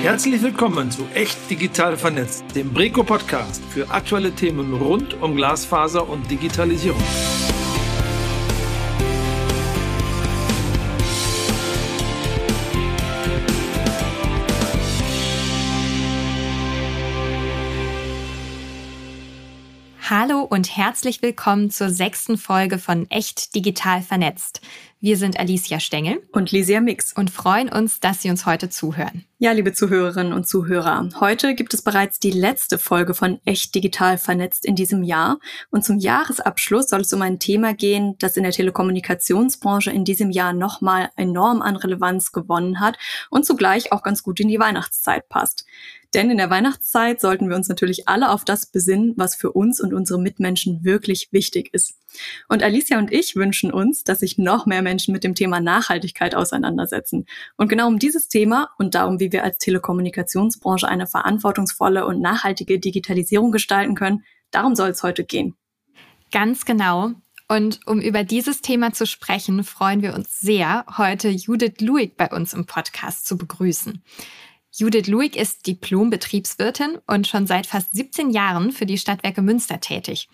Herzlich willkommen zu Echt Digital Vernetzt, dem Breco Podcast für aktuelle Themen rund um Glasfaser und Digitalisierung. Hallo und herzlich willkommen zur sechsten Folge von Echt Digital Vernetzt. Wir sind Alicia Stengel und Lysia Mix und freuen uns, dass Sie uns heute zuhören. Ja, liebe Zuhörerinnen und Zuhörer, heute gibt es bereits die letzte Folge von Echt Digital Vernetzt in diesem Jahr und zum Jahresabschluss soll es um ein Thema gehen, das in der Telekommunikationsbranche in diesem Jahr nochmal enorm an Relevanz gewonnen hat und zugleich auch ganz gut in die Weihnachtszeit passt. Denn in der Weihnachtszeit sollten wir uns natürlich alle auf das besinnen, was für uns und unsere Mitmenschen wirklich wichtig ist. Und Alicia und ich wünschen uns, dass sich noch mehr Menschen mit dem Thema Nachhaltigkeit auseinandersetzen. Und genau um dieses Thema und darum, wie wir als Telekommunikationsbranche eine verantwortungsvolle und nachhaltige Digitalisierung gestalten können, darum soll es heute gehen. Ganz genau. Und um über dieses Thema zu sprechen, freuen wir uns sehr, heute Judith Luig bei uns im Podcast zu begrüßen. Judith Luig ist Diplom-Betriebswirtin und schon seit fast 17 Jahren für die Stadtwerke Münster tätig.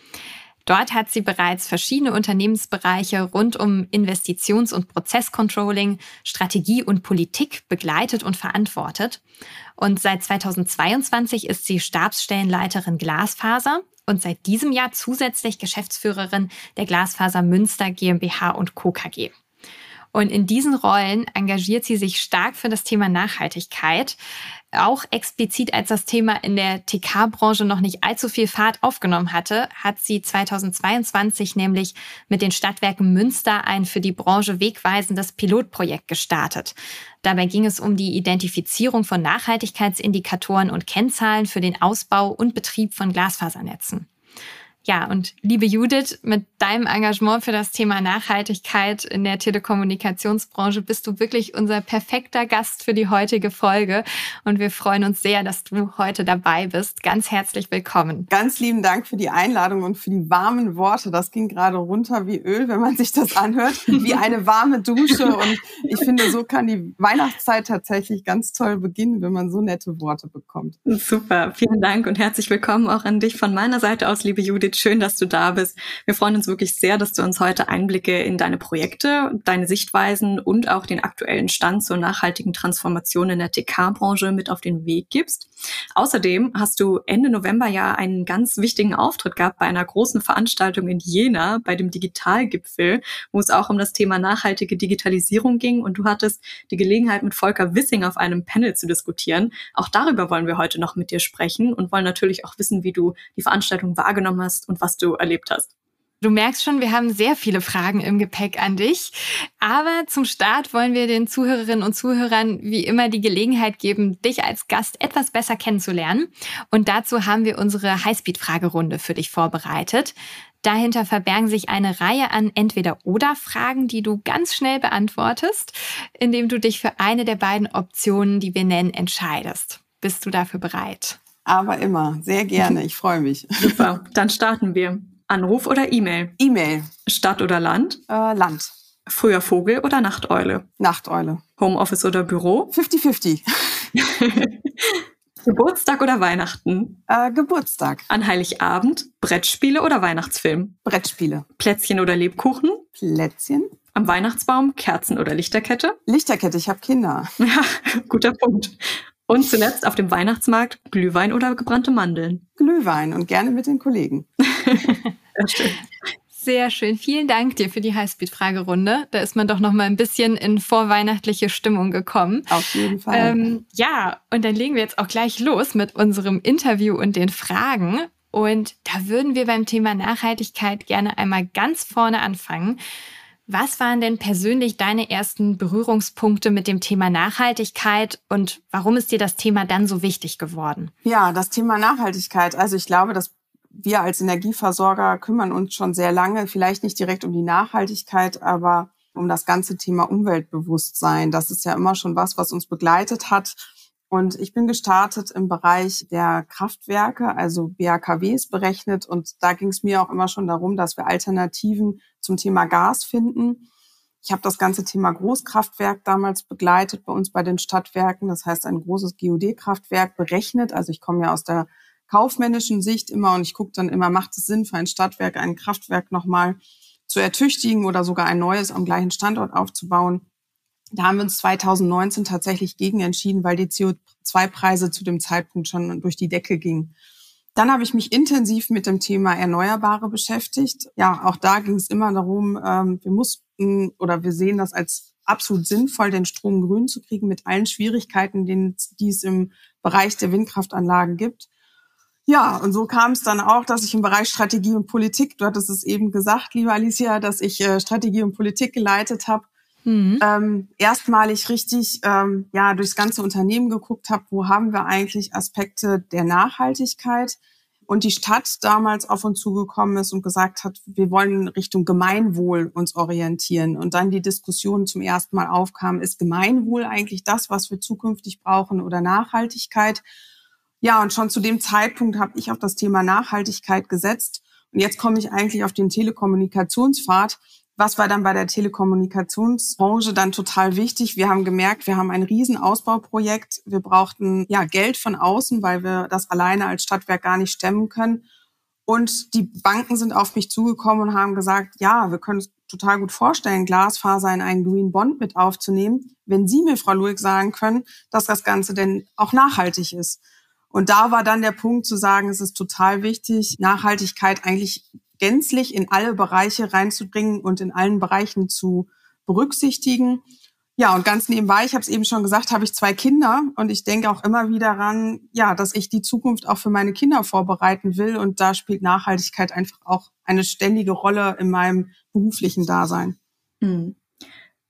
Dort hat sie bereits verschiedene Unternehmensbereiche rund um Investitions- und Prozesscontrolling, Strategie und Politik begleitet und verantwortet. Und seit 2022 ist sie Stabsstellenleiterin Glasfaser und seit diesem Jahr zusätzlich Geschäftsführerin der Glasfaser Münster GmbH und Co. KG. Und in diesen Rollen engagiert sie sich stark für das Thema Nachhaltigkeit. Auch explizit, als das Thema in der TK-Branche noch nicht allzu viel Fahrt aufgenommen hatte, hat sie 2022 nämlich mit den Stadtwerken Münster ein für die Branche wegweisendes Pilotprojekt gestartet. Dabei ging es um die Identifizierung von Nachhaltigkeitsindikatoren und Kennzahlen für den Ausbau und Betrieb von Glasfasernetzen. Ja, und liebe Judith, mit deinem Engagement für das Thema Nachhaltigkeit in der Telekommunikationsbranche bist du wirklich unser perfekter Gast für die heutige Folge. Und wir freuen uns sehr, dass du heute dabei bist. Ganz herzlich willkommen. Ganz lieben Dank für die Einladung und für die warmen Worte. Das ging gerade runter wie Öl, wenn man sich das anhört, wie eine warme Dusche. Und ich finde, so kann die Weihnachtszeit tatsächlich ganz toll beginnen, wenn man so nette Worte bekommt. Super, vielen Dank und herzlich willkommen auch an dich von meiner Seite aus, liebe Judith. Schön, dass du da bist. Wir freuen uns wirklich sehr, dass du uns heute Einblicke in deine Projekte, deine Sichtweisen und auch den aktuellen Stand zur nachhaltigen Transformation in der TK-Branche mit auf den Weg gibst. Außerdem hast du Ende November ja einen ganz wichtigen Auftritt gehabt bei einer großen Veranstaltung in Jena, bei dem Digitalgipfel, wo es auch um das Thema nachhaltige Digitalisierung ging und du hattest die Gelegenheit mit Volker Wissing auf einem Panel zu diskutieren. Auch darüber wollen wir heute noch mit dir sprechen und wollen natürlich auch wissen, wie du die Veranstaltung wahrgenommen hast und was du erlebt hast. Du merkst schon, wir haben sehr viele Fragen im Gepäck an dich. Aber zum Start wollen wir den Zuhörerinnen und Zuhörern wie immer die Gelegenheit geben, dich als Gast etwas besser kennenzulernen. Und dazu haben wir unsere Highspeed-Fragerunde für dich vorbereitet. Dahinter verbergen sich eine Reihe an Entweder-Oder-Fragen, die du ganz schnell beantwortest, indem du dich für eine der beiden Optionen, die wir nennen, entscheidest. Bist du dafür bereit? Aber immer, sehr gerne. Ich freue mich. Super, dann starten wir. Anruf oder E-Mail? E-Mail. Stadt oder Land? Äh, Land. Früher Vogel oder Nachteule? Nachteule. Homeoffice oder Büro? 50-50. Geburtstag oder Weihnachten? Äh, Geburtstag. An Heiligabend? Brettspiele oder Weihnachtsfilm? Brettspiele. Plätzchen oder Lebkuchen? Plätzchen. Am Weihnachtsbaum Kerzen oder Lichterkette? Lichterkette, ich habe Kinder. Ja, guter Punkt. Und zuletzt auf dem Weihnachtsmarkt Glühwein oder gebrannte Mandeln. Glühwein und gerne mit den Kollegen. Sehr schön. Sehr schön. Vielen Dank dir für die Highspeed-Fragerunde. Da ist man doch noch mal ein bisschen in vorweihnachtliche Stimmung gekommen. Auf jeden Fall. Ähm, ja, und dann legen wir jetzt auch gleich los mit unserem Interview und den Fragen. Und da würden wir beim Thema Nachhaltigkeit gerne einmal ganz vorne anfangen. Was waren denn persönlich deine ersten Berührungspunkte mit dem Thema Nachhaltigkeit und warum ist dir das Thema dann so wichtig geworden? Ja, das Thema Nachhaltigkeit. Also ich glaube, dass wir als Energieversorger kümmern uns schon sehr lange, vielleicht nicht direkt um die Nachhaltigkeit, aber um das ganze Thema Umweltbewusstsein. Das ist ja immer schon was, was uns begleitet hat. Und ich bin gestartet im Bereich der Kraftwerke, also BAKWs berechnet. Und da ging es mir auch immer schon darum, dass wir Alternativen zum Thema Gas finden. Ich habe das ganze Thema Großkraftwerk damals begleitet bei uns bei den Stadtwerken. Das heißt, ein großes GOD-Kraftwerk berechnet. Also ich komme ja aus der kaufmännischen Sicht immer und ich gucke dann immer, macht es Sinn für ein Stadtwerk, ein Kraftwerk nochmal zu ertüchtigen oder sogar ein neues am gleichen Standort aufzubauen. Da haben wir uns 2019 tatsächlich gegen entschieden, weil die CO2-Preise zu dem Zeitpunkt schon durch die Decke gingen. Dann habe ich mich intensiv mit dem Thema Erneuerbare beschäftigt. Ja, auch da ging es immer darum, ähm, wir mussten oder wir sehen das als absolut sinnvoll, den Strom grün zu kriegen mit allen Schwierigkeiten, die es im Bereich der Windkraftanlagen gibt. Ja, und so kam es dann auch, dass ich im Bereich Strategie und Politik, du hattest es eben gesagt, liebe Alicia, dass ich äh, Strategie und Politik geleitet habe, mhm. ähm, erstmalig richtig ähm, ja durchs ganze Unternehmen geguckt habe, wo haben wir eigentlich Aspekte der Nachhaltigkeit und die Stadt damals auf uns zugekommen ist und gesagt hat, wir wollen Richtung Gemeinwohl uns orientieren und dann die Diskussion zum ersten Mal aufkam, ist Gemeinwohl eigentlich das, was wir zukünftig brauchen oder Nachhaltigkeit? Ja, und schon zu dem Zeitpunkt habe ich auf das Thema Nachhaltigkeit gesetzt und jetzt komme ich eigentlich auf den Telekommunikationspfad, was war dann bei der Telekommunikationsbranche dann total wichtig? Wir haben gemerkt, wir haben ein Riesenausbauprojekt. Wir brauchten ja Geld von außen, weil wir das alleine als Stadtwerk gar nicht stemmen können. Und die Banken sind auf mich zugekommen und haben gesagt, ja, wir können uns total gut vorstellen, Glasfaser in einen Green Bond mit aufzunehmen, wenn Sie mir, Frau Luig, sagen können, dass das Ganze denn auch nachhaltig ist. Und da war dann der Punkt zu sagen, es ist total wichtig, Nachhaltigkeit eigentlich gänzlich in alle Bereiche reinzubringen und in allen Bereichen zu berücksichtigen. Ja, und ganz nebenbei, ich habe es eben schon gesagt, habe ich zwei Kinder und ich denke auch immer wieder ran, ja, dass ich die Zukunft auch für meine Kinder vorbereiten will und da spielt Nachhaltigkeit einfach auch eine ständige Rolle in meinem beruflichen Dasein. Mhm.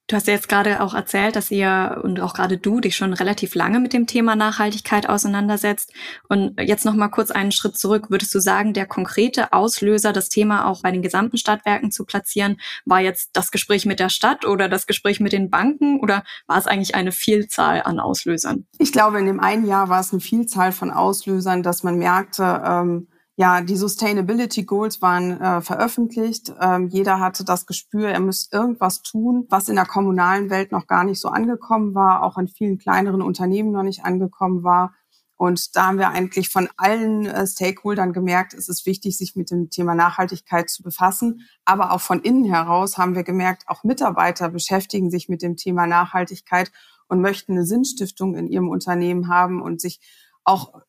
Du hast ja jetzt gerade auch erzählt, dass ihr und auch gerade du dich schon relativ lange mit dem Thema Nachhaltigkeit auseinandersetzt. Und jetzt noch mal kurz einen Schritt zurück. Würdest du sagen, der konkrete Auslöser, das Thema auch bei den gesamten Stadtwerken zu platzieren, war jetzt das Gespräch mit der Stadt oder das Gespräch mit den Banken oder war es eigentlich eine Vielzahl an Auslösern? Ich glaube, in dem einen Jahr war es eine Vielzahl von Auslösern, dass man merkte, ähm, ja, die Sustainability Goals waren äh, veröffentlicht. Ähm, jeder hatte das Gespür, er müsste irgendwas tun, was in der kommunalen Welt noch gar nicht so angekommen war, auch in vielen kleineren Unternehmen noch nicht angekommen war. Und da haben wir eigentlich von allen äh, Stakeholdern gemerkt, es ist wichtig, sich mit dem Thema Nachhaltigkeit zu befassen. Aber auch von innen heraus haben wir gemerkt, auch Mitarbeiter beschäftigen sich mit dem Thema Nachhaltigkeit und möchten eine Sinnstiftung in ihrem Unternehmen haben und sich auch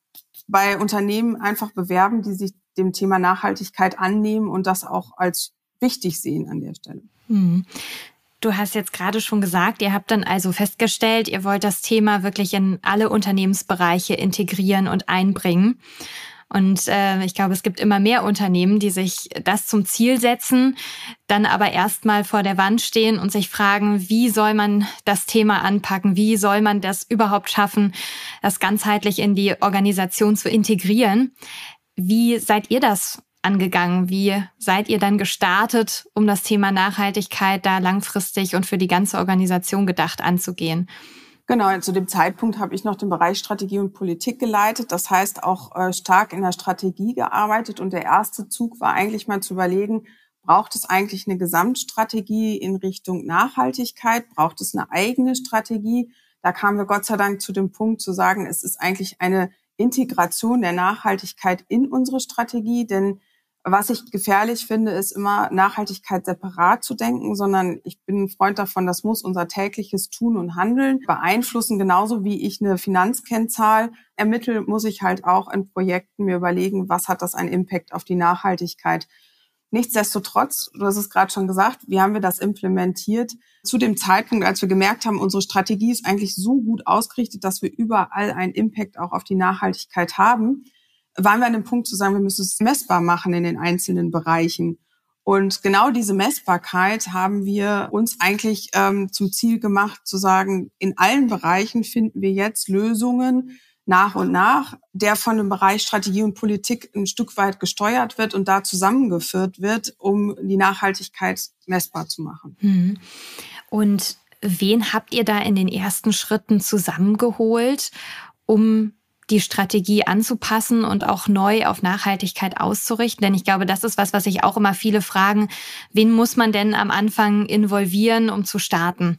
bei Unternehmen einfach bewerben, die sich dem Thema Nachhaltigkeit annehmen und das auch als wichtig sehen an der Stelle. Hm. Du hast jetzt gerade schon gesagt, ihr habt dann also festgestellt, ihr wollt das Thema wirklich in alle Unternehmensbereiche integrieren und einbringen. Und äh, ich glaube, es gibt immer mehr Unternehmen, die sich das zum Ziel setzen, dann aber erstmal vor der Wand stehen und sich fragen, wie soll man das Thema anpacken? Wie soll man das überhaupt schaffen, das ganzheitlich in die Organisation zu integrieren? Wie seid ihr das angegangen? Wie seid ihr dann gestartet, um das Thema Nachhaltigkeit da langfristig und für die ganze Organisation gedacht anzugehen? Genau, zu dem Zeitpunkt habe ich noch den Bereich Strategie und Politik geleitet. Das heißt auch äh, stark in der Strategie gearbeitet. Und der erste Zug war eigentlich mal zu überlegen, braucht es eigentlich eine Gesamtstrategie in Richtung Nachhaltigkeit? Braucht es eine eigene Strategie? Da kamen wir Gott sei Dank zu dem Punkt zu sagen, es ist eigentlich eine Integration der Nachhaltigkeit in unsere Strategie, denn was ich gefährlich finde, ist immer Nachhaltigkeit separat zu denken, sondern ich bin ein Freund davon, das muss unser tägliches Tun und Handeln beeinflussen. Genauso wie ich eine Finanzkennzahl ermittle, muss ich halt auch in Projekten mir überlegen, was hat das einen Impact auf die Nachhaltigkeit. Nichtsdestotrotz, du hast es gerade schon gesagt, wie haben wir das implementiert? Zu dem Zeitpunkt, als wir gemerkt haben, unsere Strategie ist eigentlich so gut ausgerichtet, dass wir überall einen Impact auch auf die Nachhaltigkeit haben, waren wir an dem Punkt zu sagen, wir müssen es messbar machen in den einzelnen Bereichen. Und genau diese Messbarkeit haben wir uns eigentlich ähm, zum Ziel gemacht, zu sagen, in allen Bereichen finden wir jetzt Lösungen nach und nach, der von dem Bereich Strategie und Politik ein Stück weit gesteuert wird und da zusammengeführt wird, um die Nachhaltigkeit messbar zu machen. Mhm. Und wen habt ihr da in den ersten Schritten zusammengeholt, um die Strategie anzupassen und auch neu auf Nachhaltigkeit auszurichten? Denn ich glaube, das ist was, was sich auch immer viele fragen. Wen muss man denn am Anfang involvieren, um zu starten?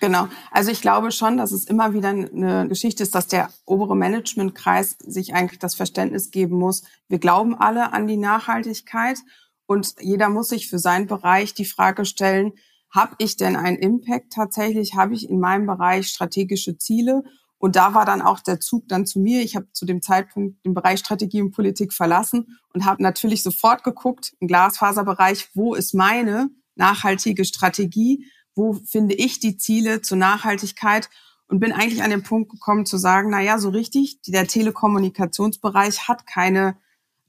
Genau. Also ich glaube schon, dass es immer wieder eine Geschichte ist, dass der obere Managementkreis sich eigentlich das Verständnis geben muss. Wir glauben alle an die Nachhaltigkeit und jeder muss sich für seinen Bereich die Frage stellen, habe ich denn einen Impact tatsächlich? Habe ich in meinem Bereich strategische Ziele? Und da war dann auch der Zug dann zu mir. Ich habe zu dem Zeitpunkt den Bereich Strategie und Politik verlassen und habe natürlich sofort geguckt, im Glasfaserbereich, wo ist meine nachhaltige Strategie? Wo finde ich die Ziele zur Nachhaltigkeit? Und bin eigentlich an den Punkt gekommen zu sagen, na ja, so richtig, der Telekommunikationsbereich hat keine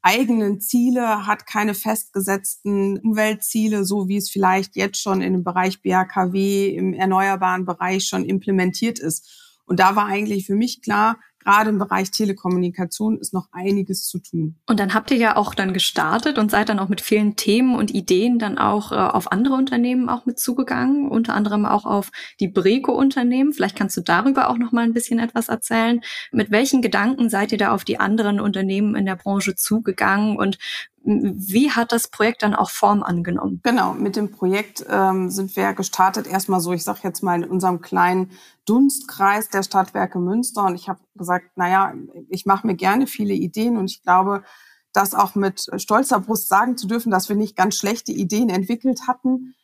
eigenen Ziele, hat keine festgesetzten Umweltziele, so wie es vielleicht jetzt schon in dem Bereich BHKW im erneuerbaren Bereich schon implementiert ist. Und da war eigentlich für mich klar, gerade im Bereich Telekommunikation ist noch einiges zu tun. Und dann habt ihr ja auch dann gestartet und seid dann auch mit vielen Themen und Ideen dann auch äh, auf andere Unternehmen auch mit zugegangen, unter anderem auch auf die Breco-Unternehmen. Vielleicht kannst du darüber auch noch mal ein bisschen etwas erzählen. Mit welchen Gedanken seid ihr da auf die anderen Unternehmen in der Branche zugegangen und wie hat das Projekt dann auch Form angenommen? Genau, mit dem Projekt ähm, sind wir gestartet erstmal so, ich sage jetzt mal in unserem kleinen Dunstkreis der Stadtwerke Münster und ich habe gesagt, naja, ich mache mir gerne viele Ideen und ich glaube, das auch mit stolzer Brust sagen zu dürfen, dass wir nicht ganz schlechte Ideen entwickelt hatten.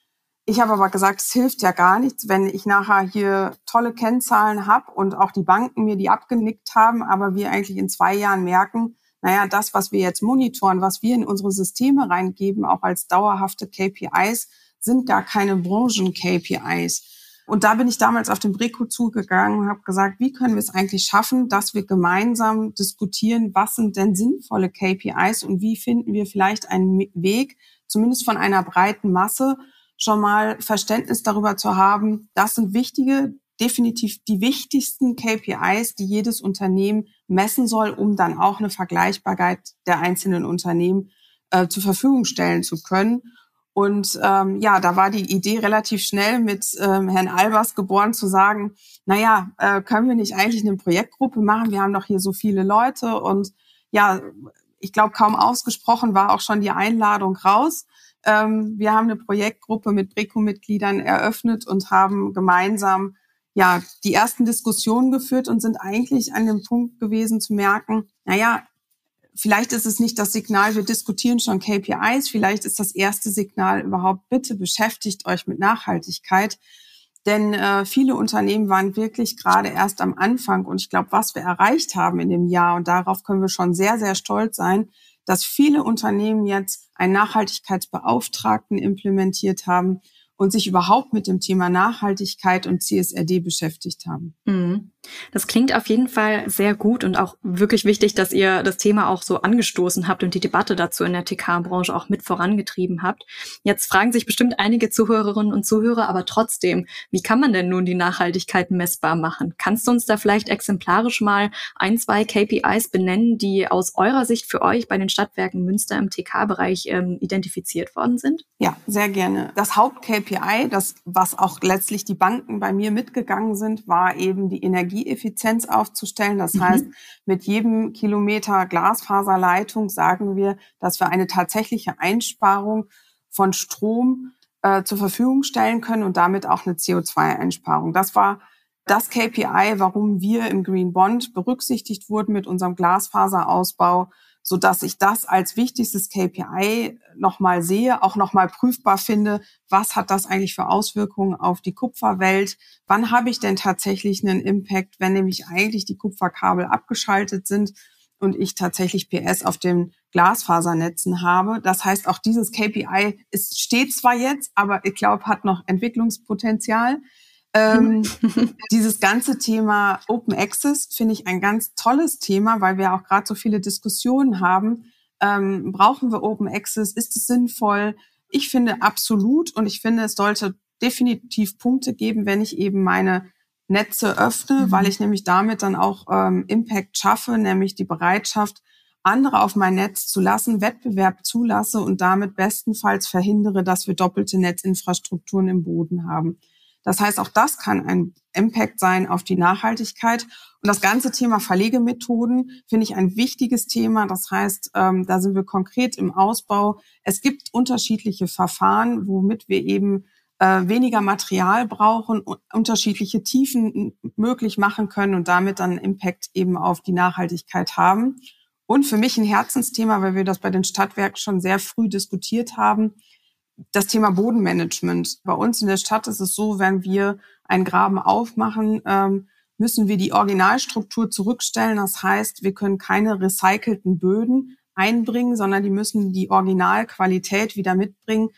Ich habe aber gesagt, es hilft ja gar nichts, wenn ich nachher hier tolle Kennzahlen habe und auch die Banken mir die abgenickt haben, aber wir eigentlich in zwei Jahren merken, naja, das, was wir jetzt monitoren, was wir in unsere Systeme reingeben, auch als dauerhafte KPIs, sind gar keine Branchen-KPIs. Und da bin ich damals auf den Breco zugegangen und habe gesagt, wie können wir es eigentlich schaffen, dass wir gemeinsam diskutieren, was sind denn sinnvolle KPIs und wie finden wir vielleicht einen Weg, zumindest von einer breiten Masse, schon mal Verständnis darüber zu haben, das sind wichtige definitiv die wichtigsten KPIs, die jedes Unternehmen messen soll, um dann auch eine Vergleichbarkeit der einzelnen Unternehmen äh, zur Verfügung stellen zu können. Und ähm, ja, da war die Idee relativ schnell mit ähm, Herrn Albers geboren zu sagen, naja, äh, können wir nicht eigentlich eine Projektgruppe machen? Wir haben doch hier so viele Leute und ja, ich glaube, kaum ausgesprochen war auch schon die Einladung raus. Ähm, wir haben eine Projektgruppe mit Breco-Mitgliedern eröffnet und haben gemeinsam ja, die ersten Diskussionen geführt und sind eigentlich an dem Punkt gewesen zu merken, naja, vielleicht ist es nicht das Signal, wir diskutieren schon KPIs, vielleicht ist das erste Signal überhaupt, bitte beschäftigt euch mit Nachhaltigkeit. Denn äh, viele Unternehmen waren wirklich gerade erst am Anfang. Und ich glaube, was wir erreicht haben in dem Jahr, und darauf können wir schon sehr, sehr stolz sein, dass viele Unternehmen jetzt einen Nachhaltigkeitsbeauftragten implementiert haben und sich überhaupt mit dem Thema Nachhaltigkeit und CSRD beschäftigt haben. Mhm. Das klingt auf jeden Fall sehr gut und auch wirklich wichtig, dass ihr das Thema auch so angestoßen habt und die Debatte dazu in der TK-Branche auch mit vorangetrieben habt. Jetzt fragen sich bestimmt einige Zuhörerinnen und Zuhörer, aber trotzdem, wie kann man denn nun die Nachhaltigkeit messbar machen? Kannst du uns da vielleicht exemplarisch mal ein, zwei KPIs benennen, die aus eurer Sicht für euch bei den Stadtwerken Münster im TK-Bereich ähm, identifiziert worden sind? Ja, sehr gerne. Das Haupt-KPI, das, was auch letztlich die Banken bei mir mitgegangen sind, war eben die Energie Energieeffizienz aufzustellen. Das mhm. heißt, mit jedem Kilometer Glasfaserleitung sagen wir, dass wir eine tatsächliche Einsparung von Strom äh, zur Verfügung stellen können und damit auch eine CO2-Einsparung. Das war das KPI, warum wir im Green Bond berücksichtigt wurden mit unserem Glasfaserausbau so dass ich das als wichtigstes KPI nochmal sehe, auch nochmal prüfbar finde, was hat das eigentlich für Auswirkungen auf die Kupferwelt? Wann habe ich denn tatsächlich einen Impact, wenn nämlich eigentlich die Kupferkabel abgeschaltet sind und ich tatsächlich PS auf den Glasfasernetzen habe. Das heißt, auch dieses KPI ist, steht zwar jetzt, aber ich glaube, hat noch Entwicklungspotenzial. Ähm, dieses ganze Thema Open Access finde ich ein ganz tolles Thema, weil wir auch gerade so viele Diskussionen haben. Ähm, brauchen wir Open Access? Ist es sinnvoll? Ich finde absolut und ich finde, es sollte definitiv Punkte geben, wenn ich eben meine Netze öffne, mhm. weil ich nämlich damit dann auch ähm, Impact schaffe, nämlich die Bereitschaft, andere auf mein Netz zu lassen, Wettbewerb zulasse und damit bestenfalls verhindere, dass wir doppelte Netzinfrastrukturen im Boden haben. Das heißt, auch das kann ein Impact sein auf die Nachhaltigkeit. Und das ganze Thema Verlegemethoden finde ich ein wichtiges Thema. Das heißt, ähm, da sind wir konkret im Ausbau. Es gibt unterschiedliche Verfahren, womit wir eben äh, weniger Material brauchen, unterschiedliche Tiefen möglich machen können und damit dann Impact eben auf die Nachhaltigkeit haben. Und für mich ein Herzensthema, weil wir das bei den Stadtwerken schon sehr früh diskutiert haben, das Thema Bodenmanagement. Bei uns in der Stadt ist es so, wenn wir einen Graben aufmachen, ähm, müssen wir die Originalstruktur zurückstellen. Das heißt, wir können keine recycelten Böden einbringen, sondern die müssen die Originalqualität wieder mitbringen,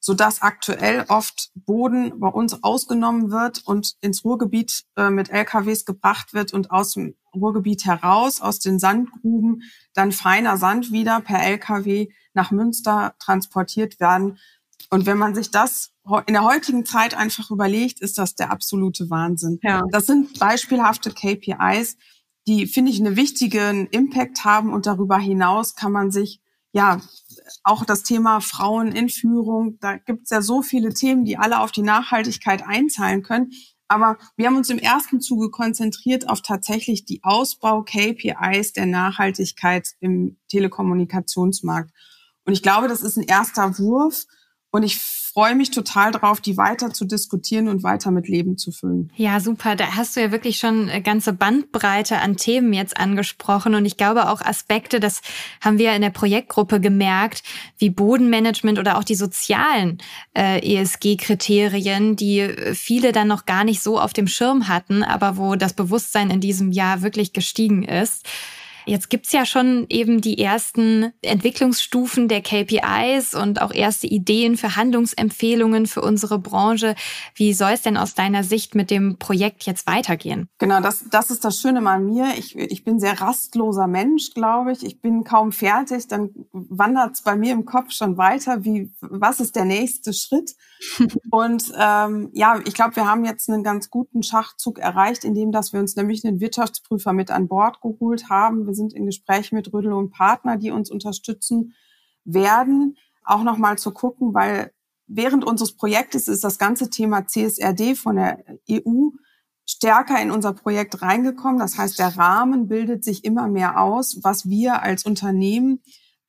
sodass aktuell oft Boden bei uns ausgenommen wird und ins Ruhrgebiet äh, mit LKWs gebracht wird und aus dem Ruhrgebiet heraus, aus den Sandgruben, dann feiner Sand wieder per LKW nach Münster transportiert werden. Und wenn man sich das in der heutigen Zeit einfach überlegt, ist das der absolute Wahnsinn. Ja. Das sind beispielhafte KPIs, die, finde ich, einen wichtigen Impact haben. Und darüber hinaus kann man sich, ja, auch das Thema Frauen in Führung, da gibt es ja so viele Themen, die alle auf die Nachhaltigkeit einzahlen können. Aber wir haben uns im ersten Zuge konzentriert auf tatsächlich die Ausbau-KPIs der Nachhaltigkeit im Telekommunikationsmarkt. Und ich glaube, das ist ein erster Wurf. Und ich freue mich total drauf, die weiter zu diskutieren und weiter mit Leben zu füllen. Ja, super. Da hast du ja wirklich schon eine ganze Bandbreite an Themen jetzt angesprochen. Und ich glaube auch Aspekte, das haben wir in der Projektgruppe gemerkt, wie Bodenmanagement oder auch die sozialen äh, ESG-Kriterien, die viele dann noch gar nicht so auf dem Schirm hatten, aber wo das Bewusstsein in diesem Jahr wirklich gestiegen ist. Jetzt gibt's ja schon eben die ersten Entwicklungsstufen der KPIs und auch erste Ideen für Handlungsempfehlungen für unsere Branche. Wie soll es denn aus deiner Sicht mit dem Projekt jetzt weitergehen? Genau, das, das ist das Schöne an mir. Ich, ich bin sehr rastloser Mensch, glaube ich. Ich bin kaum fertig, dann wandert's bei mir im Kopf schon weiter. Wie, was ist der nächste Schritt? Und ähm, ja, ich glaube, wir haben jetzt einen ganz guten Schachzug erreicht, indem dass wir uns nämlich einen Wirtschaftsprüfer mit an Bord geholt haben. Wir sind in Gesprächen mit Rödel und Partner, die uns unterstützen werden, auch nochmal zu gucken, weil während unseres Projektes ist das ganze Thema CSRD von der EU stärker in unser Projekt reingekommen. Das heißt, der Rahmen bildet sich immer mehr aus, was wir als Unternehmen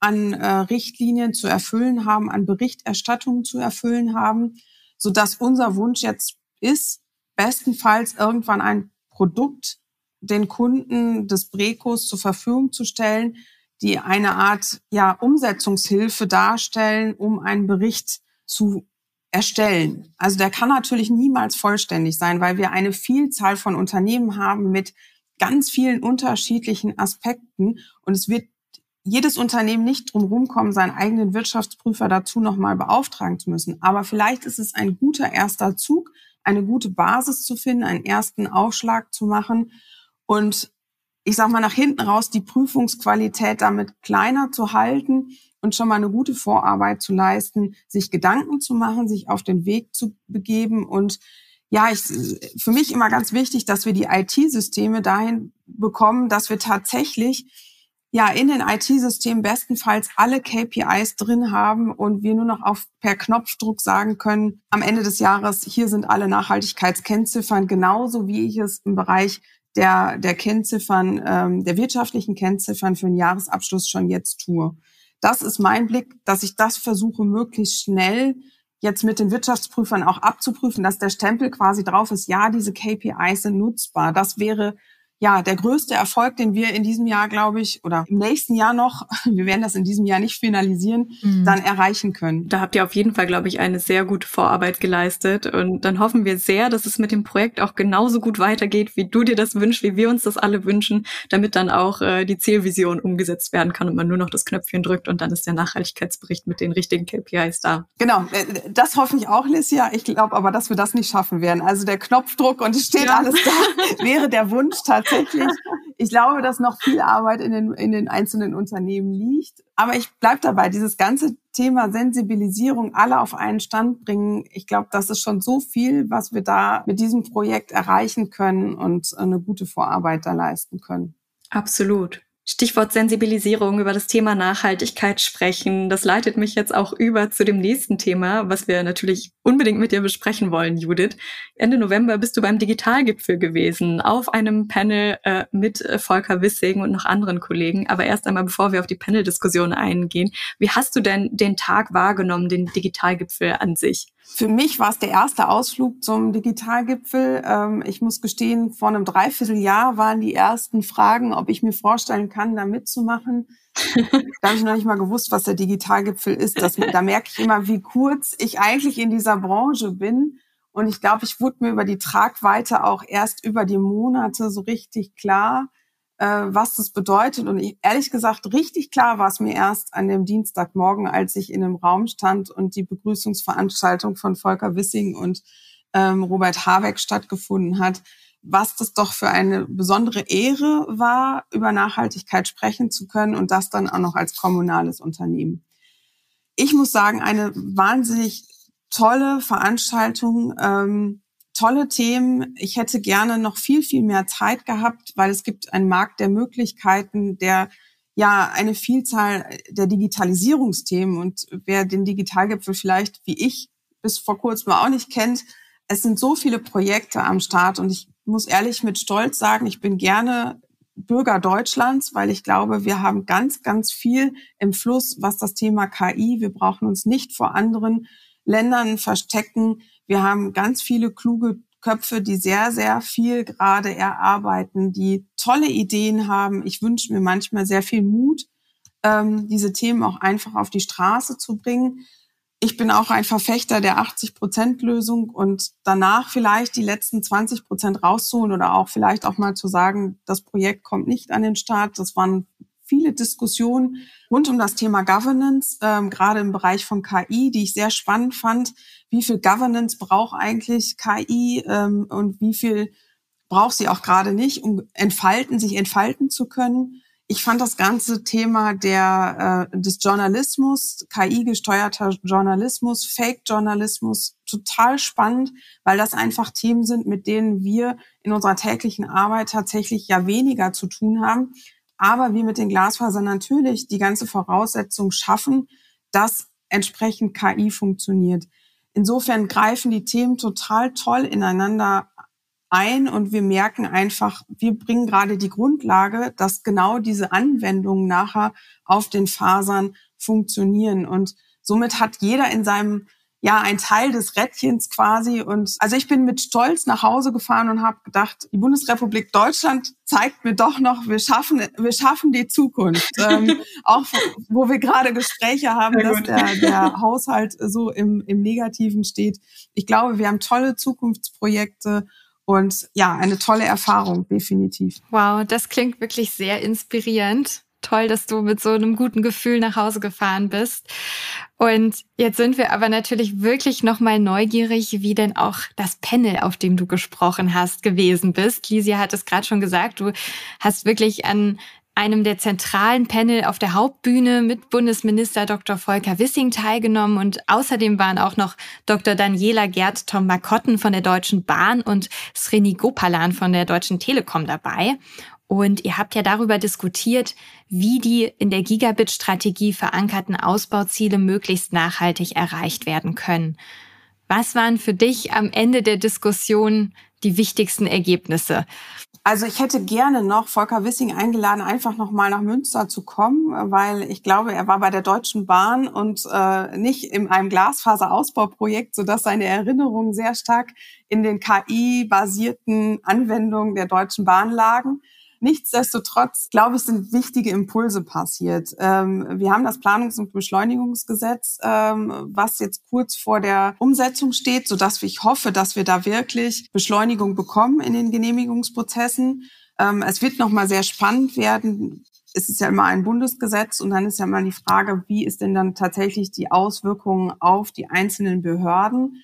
an äh, Richtlinien zu erfüllen haben, an Berichterstattungen zu erfüllen haben, so dass unser Wunsch jetzt ist, bestenfalls irgendwann ein Produkt den Kunden des Brekos zur Verfügung zu stellen, die eine Art ja, Umsetzungshilfe darstellen, um einen Bericht zu erstellen. Also der kann natürlich niemals vollständig sein, weil wir eine Vielzahl von Unternehmen haben mit ganz vielen unterschiedlichen Aspekten und es wird jedes Unternehmen nicht drum rumkommen, seinen eigenen Wirtschaftsprüfer dazu nochmal beauftragen zu müssen. Aber vielleicht ist es ein guter erster Zug, eine gute Basis zu finden, einen ersten Aufschlag zu machen und ich sag mal nach hinten raus die Prüfungsqualität damit kleiner zu halten und schon mal eine gute Vorarbeit zu leisten, sich Gedanken zu machen, sich auf den Weg zu begeben und ja, ich, für mich immer ganz wichtig, dass wir die IT-Systeme dahin bekommen, dass wir tatsächlich ja in den IT-Systemen bestenfalls alle KPIs drin haben und wir nur noch auf per Knopfdruck sagen können, am Ende des Jahres, hier sind alle Nachhaltigkeitskennziffern, genauso wie ich es im Bereich der, der Kennziffern, ähm, der wirtschaftlichen Kennziffern für den Jahresabschluss schon jetzt tue. Das ist mein Blick, dass ich das versuche, möglichst schnell jetzt mit den Wirtschaftsprüfern auch abzuprüfen, dass der Stempel quasi drauf ist, ja, diese KPIs sind nutzbar. Das wäre ja, der größte Erfolg, den wir in diesem Jahr, glaube ich, oder im nächsten Jahr noch, wir werden das in diesem Jahr nicht finalisieren, mhm. dann erreichen können. Da habt ihr auf jeden Fall, glaube ich, eine sehr gute Vorarbeit geleistet. Und dann hoffen wir sehr, dass es mit dem Projekt auch genauso gut weitergeht, wie du dir das wünschst, wie wir uns das alle wünschen, damit dann auch äh, die Zielvision umgesetzt werden kann und man nur noch das Knöpfchen drückt und dann ist der Nachhaltigkeitsbericht mit den richtigen KPIs da. Genau, äh, das hoffe ich auch, Licia. Ich glaube aber, dass wir das nicht schaffen werden. Also der Knopfdruck und es steht ja. alles da, wäre der Wunsch tatsächlich tatsächlich, ich glaube, dass noch viel Arbeit in den, in den einzelnen Unternehmen liegt. Aber ich bleib dabei, dieses ganze Thema Sensibilisierung, alle auf einen Stand bringen. Ich glaube, das ist schon so viel, was wir da mit diesem Projekt erreichen können und eine gute Vorarbeit da leisten können. Absolut. Stichwort Sensibilisierung über das Thema Nachhaltigkeit sprechen. Das leitet mich jetzt auch über zu dem nächsten Thema, was wir natürlich unbedingt mit dir besprechen wollen, Judith. Ende November bist du beim Digitalgipfel gewesen, auf einem Panel äh, mit äh, Volker Wissing und noch anderen Kollegen. Aber erst einmal, bevor wir auf die Panel-Diskussion eingehen, wie hast du denn den Tag wahrgenommen, den Digitalgipfel an sich? Für mich war es der erste Ausflug zum Digitalgipfel. Ähm, ich muss gestehen, vor einem Dreivierteljahr waren die ersten Fragen, ob ich mir vorstellen kann, da mitzumachen. da habe ich noch nicht mal gewusst, was der Digitalgipfel ist. Das, da merke ich immer, wie kurz ich eigentlich in dieser Branche bin. Und ich glaube, ich wurde mir über die Tragweite auch erst über die Monate so richtig klar was das bedeutet. Und ich, ehrlich gesagt, richtig klar war es mir erst an dem Dienstagmorgen, als ich in einem Raum stand und die Begrüßungsveranstaltung von Volker Wissing und ähm, Robert Habeck stattgefunden hat, was das doch für eine besondere Ehre war, über Nachhaltigkeit sprechen zu können und das dann auch noch als kommunales Unternehmen. Ich muss sagen, eine wahnsinnig tolle Veranstaltung. Ähm, tolle Themen. Ich hätte gerne noch viel, viel mehr Zeit gehabt, weil es gibt einen Markt der Möglichkeiten, der ja eine Vielzahl der Digitalisierungsthemen und wer den Digitalgipfel vielleicht wie ich bis vor kurzem auch nicht kennt, es sind so viele Projekte am Start und ich muss ehrlich mit Stolz sagen, ich bin gerne Bürger Deutschlands, weil ich glaube, wir haben ganz, ganz viel im Fluss, was das Thema KI, wir brauchen uns nicht vor anderen Ländern verstecken. Wir haben ganz viele kluge Köpfe, die sehr, sehr viel gerade erarbeiten, die tolle Ideen haben. Ich wünsche mir manchmal sehr viel Mut, ähm, diese Themen auch einfach auf die Straße zu bringen. Ich bin auch ein Verfechter der 80-Prozent-Lösung und danach vielleicht die letzten 20 Prozent rauszuholen oder auch vielleicht auch mal zu sagen, das Projekt kommt nicht an den Start. Das waren viele Diskussionen rund um das Thema Governance, ähm, gerade im Bereich von KI, die ich sehr spannend fand. Wie viel Governance braucht eigentlich KI ähm, und wie viel braucht sie auch gerade nicht, um entfalten, sich entfalten zu können? Ich fand das ganze Thema der, äh, des Journalismus, KI-gesteuerter Journalismus, Fake-Journalismus total spannend, weil das einfach Themen sind, mit denen wir in unserer täglichen Arbeit tatsächlich ja weniger zu tun haben aber wir mit den Glasfasern natürlich die ganze Voraussetzung schaffen, dass entsprechend KI funktioniert. Insofern greifen die Themen total toll ineinander ein und wir merken einfach, wir bringen gerade die Grundlage, dass genau diese Anwendungen nachher auf den Fasern funktionieren. Und somit hat jeder in seinem ja ein Teil des Rädchens quasi. Und also ich bin mit Stolz nach Hause gefahren und habe gedacht, die Bundesrepublik Deutschland zeigt mir doch noch, wir schaffen, wir schaffen die Zukunft. ähm, auch wo wir gerade Gespräche haben, dass der, der Haushalt so im, im Negativen steht. Ich glaube, wir haben tolle Zukunftsprojekte. Und ja, eine tolle Erfahrung, definitiv. Wow, das klingt wirklich sehr inspirierend toll, dass du mit so einem guten Gefühl nach Hause gefahren bist. Und jetzt sind wir aber natürlich wirklich nochmal neugierig, wie denn auch das Panel, auf dem du gesprochen hast, gewesen bist. Lisia hat es gerade schon gesagt, du hast wirklich an einem der zentralen Panel auf der Hauptbühne mit Bundesminister Dr. Volker Wissing teilgenommen und außerdem waren auch noch Dr. Daniela Gerd Tom Makotten von der Deutschen Bahn und Srini Gopalan von der Deutschen Telekom dabei. Und ihr habt ja darüber diskutiert, wie die in der Gigabit-Strategie verankerten Ausbauziele möglichst nachhaltig erreicht werden können. Was waren für dich am Ende der Diskussion die wichtigsten Ergebnisse? Also ich hätte gerne noch Volker Wissing eingeladen, einfach noch mal nach Münster zu kommen, weil ich glaube, er war bei der Deutschen Bahn und äh, nicht in einem Glasfaserausbauprojekt, sodass seine Erinnerungen sehr stark in den KI-basierten Anwendungen der Deutschen Bahn lagen. Nichtsdestotrotz, glaube ich, sind wichtige Impulse passiert. Ähm, wir haben das Planungs- und Beschleunigungsgesetz, ähm, was jetzt kurz vor der Umsetzung steht, sodass ich hoffe, dass wir da wirklich Beschleunigung bekommen in den Genehmigungsprozessen. Ähm, es wird nochmal sehr spannend werden. Es ist ja immer ein Bundesgesetz und dann ist ja immer die Frage, wie ist denn dann tatsächlich die Auswirkungen auf die einzelnen Behörden?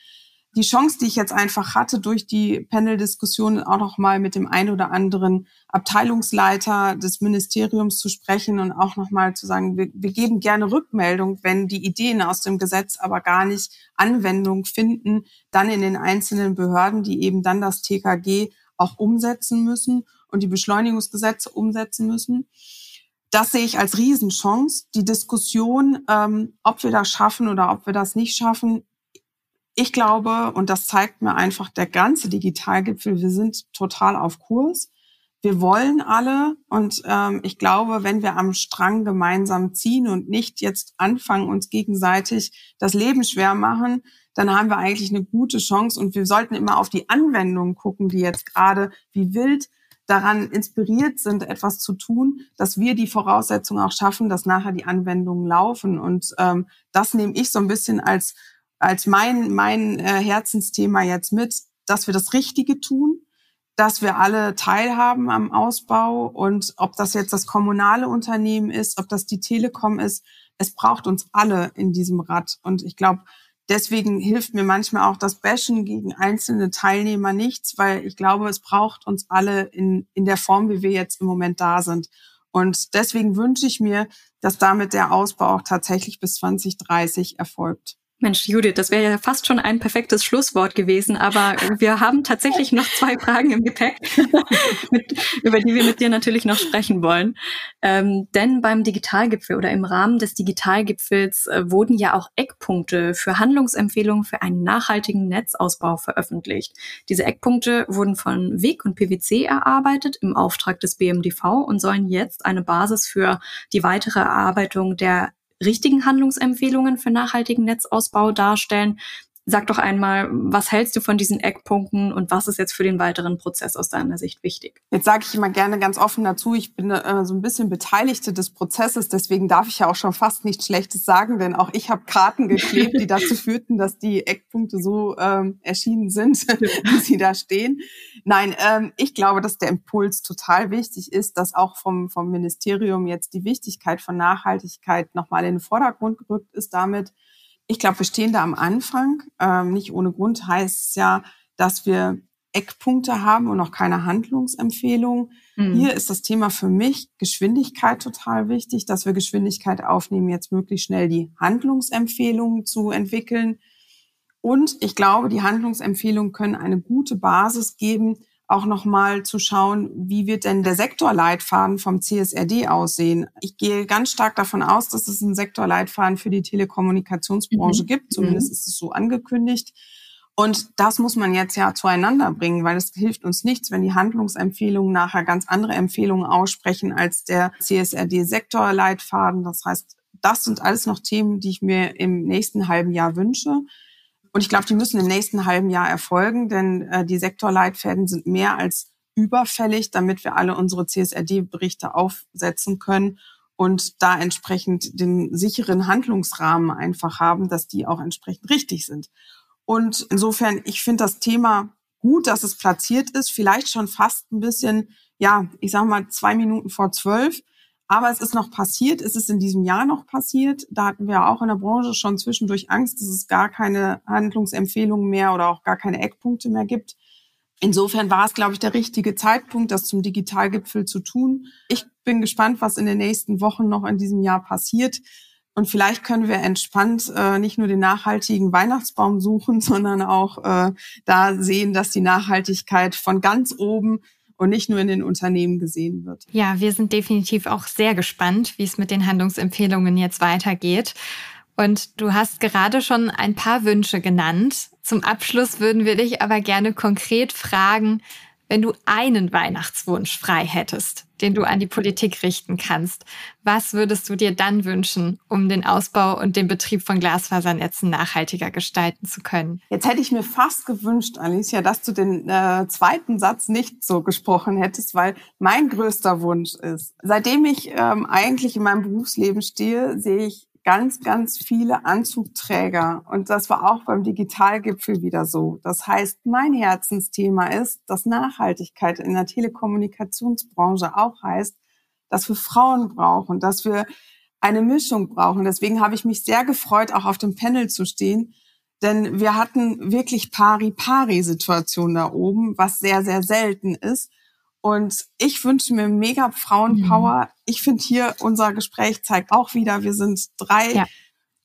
Die Chance, die ich jetzt einfach hatte, durch die Panel-Diskussion auch noch mal mit dem einen oder anderen Abteilungsleiter des Ministeriums zu sprechen und auch noch mal zu sagen, wir, wir geben gerne Rückmeldung, wenn die Ideen aus dem Gesetz aber gar nicht Anwendung finden, dann in den einzelnen Behörden, die eben dann das TKG auch umsetzen müssen und die Beschleunigungsgesetze umsetzen müssen. das sehe ich als Riesenchance. Die Diskussion, ähm, ob wir das schaffen oder ob wir das nicht schaffen. Ich glaube, und das zeigt mir einfach der ganze Digitalgipfel, wir sind total auf Kurs. Wir wollen alle und ähm, ich glaube, wenn wir am Strang gemeinsam ziehen und nicht jetzt anfangen, uns gegenseitig das Leben schwer machen, dann haben wir eigentlich eine gute Chance und wir sollten immer auf die Anwendungen gucken, die jetzt gerade wie wild daran inspiriert sind, etwas zu tun, dass wir die Voraussetzungen auch schaffen, dass nachher die Anwendungen laufen. Und ähm, das nehme ich so ein bisschen als, als mein, mein äh, Herzensthema jetzt mit, dass wir das Richtige tun, dass wir alle teilhaben am Ausbau und ob das jetzt das kommunale Unternehmen ist, ob das die Telekom ist, es braucht uns alle in diesem Rad. Und ich glaube, deswegen hilft mir manchmal auch das Bashen gegen einzelne Teilnehmer nichts, weil ich glaube, es braucht uns alle in, in der Form, wie wir jetzt im Moment da sind. Und deswegen wünsche ich mir, dass damit der Ausbau auch tatsächlich bis 2030 erfolgt. Mensch, Judith, das wäre ja fast schon ein perfektes Schlusswort gewesen, aber wir haben tatsächlich noch zwei Fragen im Gepäck, mit, über die wir mit dir natürlich noch sprechen wollen. Ähm, denn beim Digitalgipfel oder im Rahmen des Digitalgipfels äh, wurden ja auch Eckpunkte für Handlungsempfehlungen für einen nachhaltigen Netzausbau veröffentlicht. Diese Eckpunkte wurden von WIG und PwC erarbeitet im Auftrag des BMDV und sollen jetzt eine Basis für die weitere Erarbeitung der richtigen Handlungsempfehlungen für nachhaltigen Netzausbau darstellen. Sag doch einmal, was hältst du von diesen Eckpunkten und was ist jetzt für den weiteren Prozess aus deiner Sicht wichtig? Jetzt sage ich immer gerne ganz offen dazu, ich bin äh, so ein bisschen Beteiligte des Prozesses, deswegen darf ich ja auch schon fast nichts Schlechtes sagen, denn auch ich habe Karten geklebt, die dazu führten, dass die Eckpunkte so ähm, erschienen sind, wie sie da stehen. Nein, ähm, ich glaube, dass der Impuls total wichtig ist, dass auch vom, vom Ministerium jetzt die Wichtigkeit von Nachhaltigkeit nochmal in den Vordergrund gerückt ist damit, ich glaube, wir stehen da am Anfang. Ähm, nicht ohne Grund heißt es ja, dass wir Eckpunkte haben und noch keine Handlungsempfehlung. Mhm. Hier ist das Thema für mich Geschwindigkeit total wichtig, dass wir Geschwindigkeit aufnehmen, jetzt möglichst schnell die Handlungsempfehlungen zu entwickeln. Und ich glaube, die Handlungsempfehlungen können eine gute Basis geben, auch nochmal zu schauen, wie wird denn der Sektorleitfaden vom CSRD aussehen. Ich gehe ganz stark davon aus, dass es einen Sektorleitfaden für die Telekommunikationsbranche mhm. gibt. Zumindest mhm. ist es so angekündigt. Und das muss man jetzt ja zueinander bringen, weil es hilft uns nichts, wenn die Handlungsempfehlungen nachher ganz andere Empfehlungen aussprechen als der CSRD-Sektorleitfaden. Das heißt, das sind alles noch Themen, die ich mir im nächsten halben Jahr wünsche. Und ich glaube, die müssen im nächsten halben Jahr erfolgen, denn äh, die Sektorleitfäden sind mehr als überfällig, damit wir alle unsere CSRD-Berichte aufsetzen können und da entsprechend den sicheren Handlungsrahmen einfach haben, dass die auch entsprechend richtig sind. Und insofern, ich finde das Thema gut, dass es platziert ist, vielleicht schon fast ein bisschen, ja, ich sage mal zwei Minuten vor zwölf. Aber es ist noch passiert, es ist in diesem Jahr noch passiert. Da hatten wir auch in der Branche schon zwischendurch Angst, dass es gar keine Handlungsempfehlungen mehr oder auch gar keine Eckpunkte mehr gibt. Insofern war es, glaube ich, der richtige Zeitpunkt, das zum Digitalgipfel zu tun. Ich bin gespannt, was in den nächsten Wochen noch in diesem Jahr passiert. Und vielleicht können wir entspannt äh, nicht nur den nachhaltigen Weihnachtsbaum suchen, sondern auch äh, da sehen, dass die Nachhaltigkeit von ganz oben und nicht nur in den Unternehmen gesehen wird. Ja, wir sind definitiv auch sehr gespannt, wie es mit den Handlungsempfehlungen jetzt weitergeht. Und du hast gerade schon ein paar Wünsche genannt. Zum Abschluss würden wir dich aber gerne konkret fragen, wenn du einen Weihnachtswunsch frei hättest, den du an die Politik richten kannst, was würdest du dir dann wünschen, um den Ausbau und den Betrieb von Glasfasernetzen nachhaltiger gestalten zu können? Jetzt hätte ich mir fast gewünscht, Alicia, dass du den äh, zweiten Satz nicht so gesprochen hättest, weil mein größter Wunsch ist, seitdem ich ähm, eigentlich in meinem Berufsleben stehe, sehe ich ganz, ganz viele Anzugträger. Und das war auch beim Digitalgipfel wieder so. Das heißt, mein Herzensthema ist, dass Nachhaltigkeit in der Telekommunikationsbranche auch heißt, dass wir Frauen brauchen, dass wir eine Mischung brauchen. Deswegen habe ich mich sehr gefreut, auch auf dem Panel zu stehen. Denn wir hatten wirklich Pari-Pari-Situationen da oben, was sehr, sehr selten ist. Und ich wünsche mir mega Frauenpower. Mhm. Ich finde hier, unser Gespräch zeigt auch wieder, wir sind drei, ja.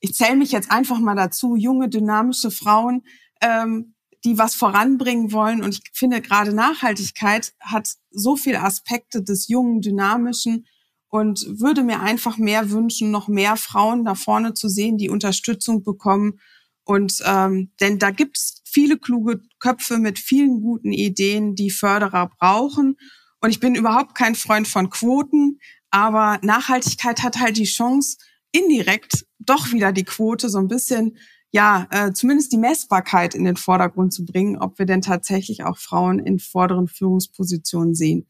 ich zähle mich jetzt einfach mal dazu, junge, dynamische Frauen, ähm, die was voranbringen wollen. Und ich finde gerade Nachhaltigkeit hat so viele Aspekte des jungen, dynamischen. und würde mir einfach mehr wünschen, noch mehr Frauen da vorne zu sehen, die Unterstützung bekommen. Und ähm, denn da gibt's viele kluge Köpfe mit vielen guten Ideen, die Förderer brauchen. Und ich bin überhaupt kein Freund von Quoten, aber Nachhaltigkeit hat halt die Chance, indirekt doch wieder die Quote so ein bisschen, ja, äh, zumindest die Messbarkeit in den Vordergrund zu bringen, ob wir denn tatsächlich auch Frauen in vorderen Führungspositionen sehen.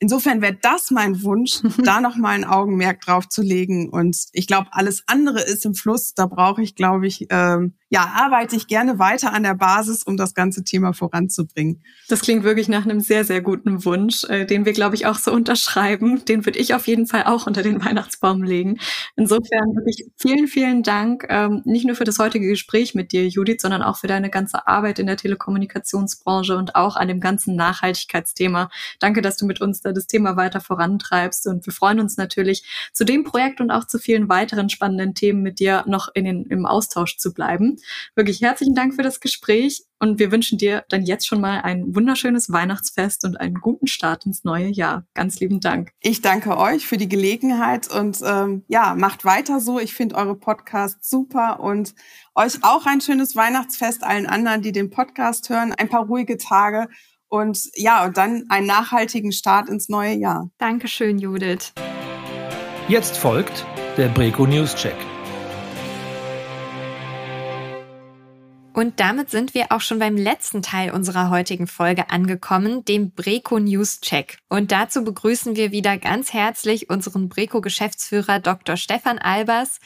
Insofern wäre das mein Wunsch, da noch mal ein Augenmerk drauf zu legen. Und ich glaube, alles andere ist im Fluss. Da brauche ich, glaube ich, ähm, ja, arbeite ich gerne weiter an der Basis, um das ganze Thema voranzubringen. Das klingt wirklich nach einem sehr, sehr guten Wunsch, äh, den wir, glaube ich, auch so unterschreiben. Den würde ich auf jeden Fall auch unter den Weihnachtsbaum legen. Insofern wirklich vielen, vielen Dank, ähm, nicht nur für das heutige Gespräch mit dir, Judith, sondern auch für deine ganze Arbeit in der Telekommunikationsbranche und auch an dem ganzen Nachhaltigkeitsthema. Danke, dass du mit uns da das Thema weiter vorantreibst. Und wir freuen uns natürlich, zu dem Projekt und auch zu vielen weiteren spannenden Themen mit dir noch in den, im Austausch zu bleiben. Wirklich herzlichen Dank für das Gespräch und wir wünschen dir dann jetzt schon mal ein wunderschönes Weihnachtsfest und einen guten Start ins neue Jahr. Ganz lieben Dank. Ich danke euch für die Gelegenheit und ähm, ja, macht weiter so. Ich finde eure Podcasts super und euch auch ein schönes Weihnachtsfest, allen anderen, die den Podcast hören, ein paar ruhige Tage und ja, und dann einen nachhaltigen Start ins neue Jahr. Dankeschön, Judith. Jetzt folgt der Breco News Check. Und damit sind wir auch schon beim letzten Teil unserer heutigen Folge angekommen, dem Breco News Check. Und dazu begrüßen wir wieder ganz herzlich unseren Breco Geschäftsführer Dr. Stefan Albers,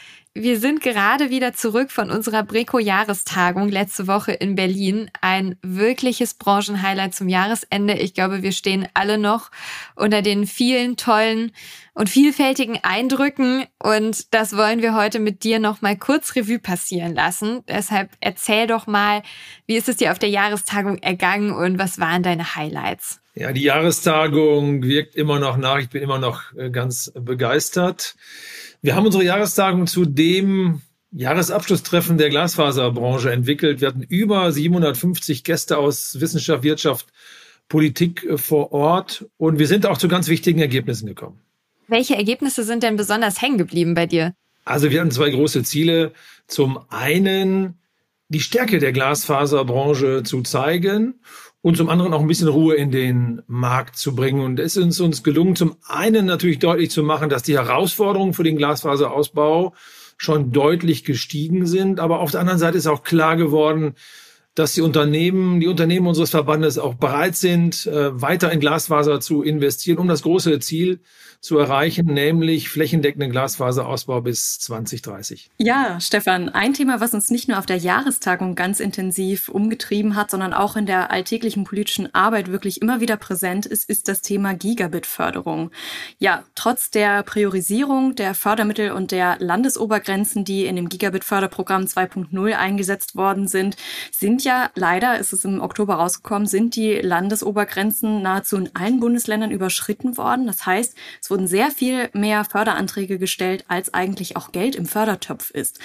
wir sind gerade wieder zurück von unserer Breco-Jahrestagung letzte Woche in Berlin. Ein wirkliches Branchenhighlight zum Jahresende. Ich glaube, wir stehen alle noch unter den vielen tollen und vielfältigen Eindrücken. Und das wollen wir heute mit dir noch mal kurz Revue passieren lassen. Deshalb erzähl doch mal, wie ist es dir auf der Jahrestagung ergangen und was waren deine Highlights? Ja, die Jahrestagung wirkt immer noch nach. Ich bin immer noch äh, ganz begeistert. Wir haben unsere Jahrestagung zu dem Jahresabschlusstreffen der Glasfaserbranche entwickelt. Wir hatten über 750 Gäste aus Wissenschaft, Wirtschaft, Politik äh, vor Ort und wir sind auch zu ganz wichtigen Ergebnissen gekommen. Welche Ergebnisse sind denn besonders hängen geblieben bei dir? Also wir hatten zwei große Ziele. Zum einen die Stärke der Glasfaserbranche zu zeigen und zum anderen auch ein bisschen Ruhe in den Markt zu bringen. Und es ist uns gelungen, zum einen natürlich deutlich zu machen, dass die Herausforderungen für den Glasfaserausbau schon deutlich gestiegen sind. Aber auf der anderen Seite ist auch klar geworden, dass die Unternehmen, die Unternehmen unseres Verbandes auch bereit sind, äh, weiter in Glasfaser zu investieren, um das große Ziel zu erreichen, nämlich flächendeckenden Glasfaserausbau bis 2030. Ja, Stefan, ein Thema, was uns nicht nur auf der Jahrestagung ganz intensiv umgetrieben hat, sondern auch in der alltäglichen politischen Arbeit wirklich immer wieder präsent ist, ist das Thema Gigabit-Förderung. Ja, trotz der Priorisierung der Fördermittel und der Landesobergrenzen, die in dem Gigabit-Förderprogramm 2.0 eingesetzt worden sind, sind ja leider, ist es im Oktober rausgekommen, sind die Landesobergrenzen nahezu in allen Bundesländern überschritten worden. Das heißt, es wurden sehr viel mehr Förderanträge gestellt, als eigentlich auch Geld im Fördertopf ist.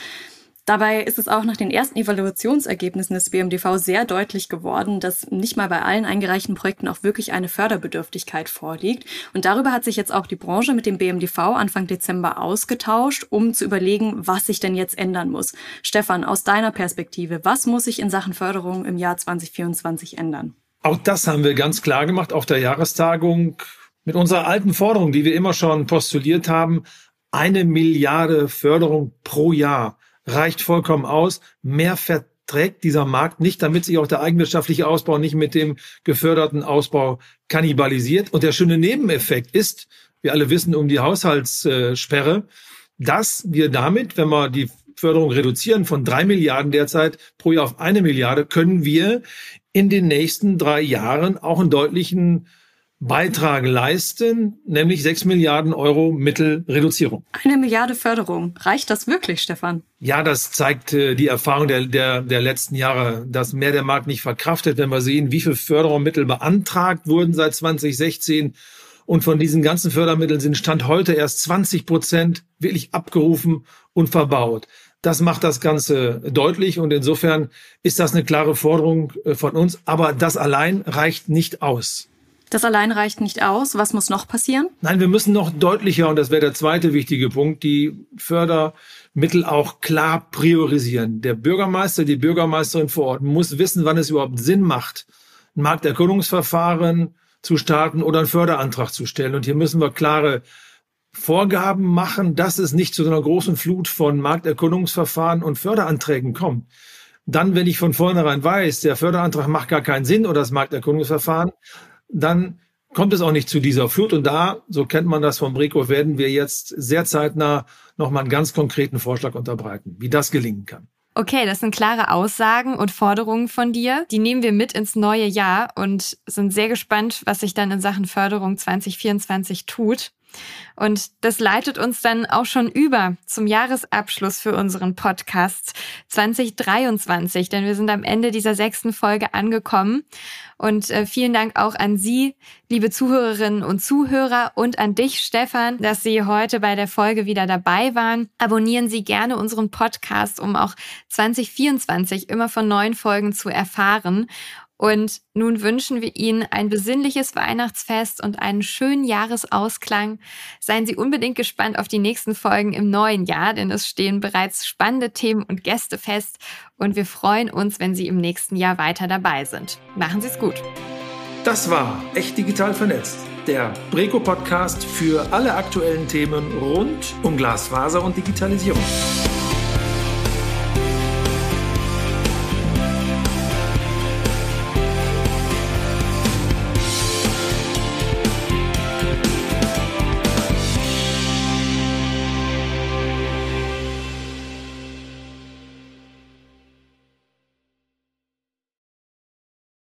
Dabei ist es auch nach den ersten Evaluationsergebnissen des BMDV sehr deutlich geworden, dass nicht mal bei allen eingereichten Projekten auch wirklich eine Förderbedürftigkeit vorliegt. Und darüber hat sich jetzt auch die Branche mit dem BMDV Anfang Dezember ausgetauscht, um zu überlegen, was sich denn jetzt ändern muss. Stefan, aus deiner Perspektive, was muss sich in Sachen Förderung im Jahr 2024 ändern? Auch das haben wir ganz klar gemacht auf der Jahrestagung mit unserer alten Forderung, die wir immer schon postuliert haben, eine Milliarde Förderung pro Jahr reicht vollkommen aus. Mehr verträgt dieser Markt nicht, damit sich auch der eigenwirtschaftliche Ausbau nicht mit dem geförderten Ausbau kannibalisiert. Und der schöne Nebeneffekt ist, wir alle wissen um die Haushaltssperre, dass wir damit, wenn wir die Förderung reduzieren von drei Milliarden derzeit pro Jahr auf eine Milliarde, können wir in den nächsten drei Jahren auch einen deutlichen Beitrag leisten, nämlich 6 Milliarden Euro Mittelreduzierung. Eine Milliarde Förderung. Reicht das wirklich, Stefan? Ja, das zeigt äh, die Erfahrung der, der, der letzten Jahre, dass mehr der Markt nicht verkraftet, wenn wir sehen, wie viel Fördermittel beantragt wurden seit 2016. Und von diesen ganzen Fördermitteln sind Stand heute erst 20 Prozent wirklich abgerufen und verbaut. Das macht das Ganze deutlich und insofern ist das eine klare Forderung äh, von uns. Aber das allein reicht nicht aus. Das allein reicht nicht aus. Was muss noch passieren? Nein, wir müssen noch deutlicher, und das wäre der zweite wichtige Punkt, die Fördermittel auch klar priorisieren. Der Bürgermeister, die Bürgermeisterin vor Ort muss wissen, wann es überhaupt Sinn macht, ein Markterkundungsverfahren zu starten oder einen Förderantrag zu stellen. Und hier müssen wir klare Vorgaben machen, dass es nicht zu so einer großen Flut von Markterkundungsverfahren und Förderanträgen kommt. Dann, wenn ich von vornherein weiß, der Förderantrag macht gar keinen Sinn oder das Markterkundungsverfahren, dann kommt es auch nicht zu dieser Flut. Und da, so kennt man das vom Breco, werden wir jetzt sehr zeitnah nochmal einen ganz konkreten Vorschlag unterbreiten, wie das gelingen kann. Okay, das sind klare Aussagen und Forderungen von dir. Die nehmen wir mit ins neue Jahr und sind sehr gespannt, was sich dann in Sachen Förderung 2024 tut. Und das leitet uns dann auch schon über zum Jahresabschluss für unseren Podcast 2023, denn wir sind am Ende dieser sechsten Folge angekommen. Und äh, vielen Dank auch an Sie, liebe Zuhörerinnen und Zuhörer und an dich, Stefan, dass Sie heute bei der Folge wieder dabei waren. Abonnieren Sie gerne unseren Podcast, um auch 2024 immer von neuen Folgen zu erfahren. Und nun wünschen wir Ihnen ein besinnliches Weihnachtsfest und einen schönen Jahresausklang. Seien Sie unbedingt gespannt auf die nächsten Folgen im neuen Jahr, denn es stehen bereits spannende Themen und Gäste fest und wir freuen uns, wenn Sie im nächsten Jahr weiter dabei sind. Machen Sie es gut. Das war Echt Digital Vernetzt, der Breco-Podcast für alle aktuellen Themen rund um Glasfaser und Digitalisierung.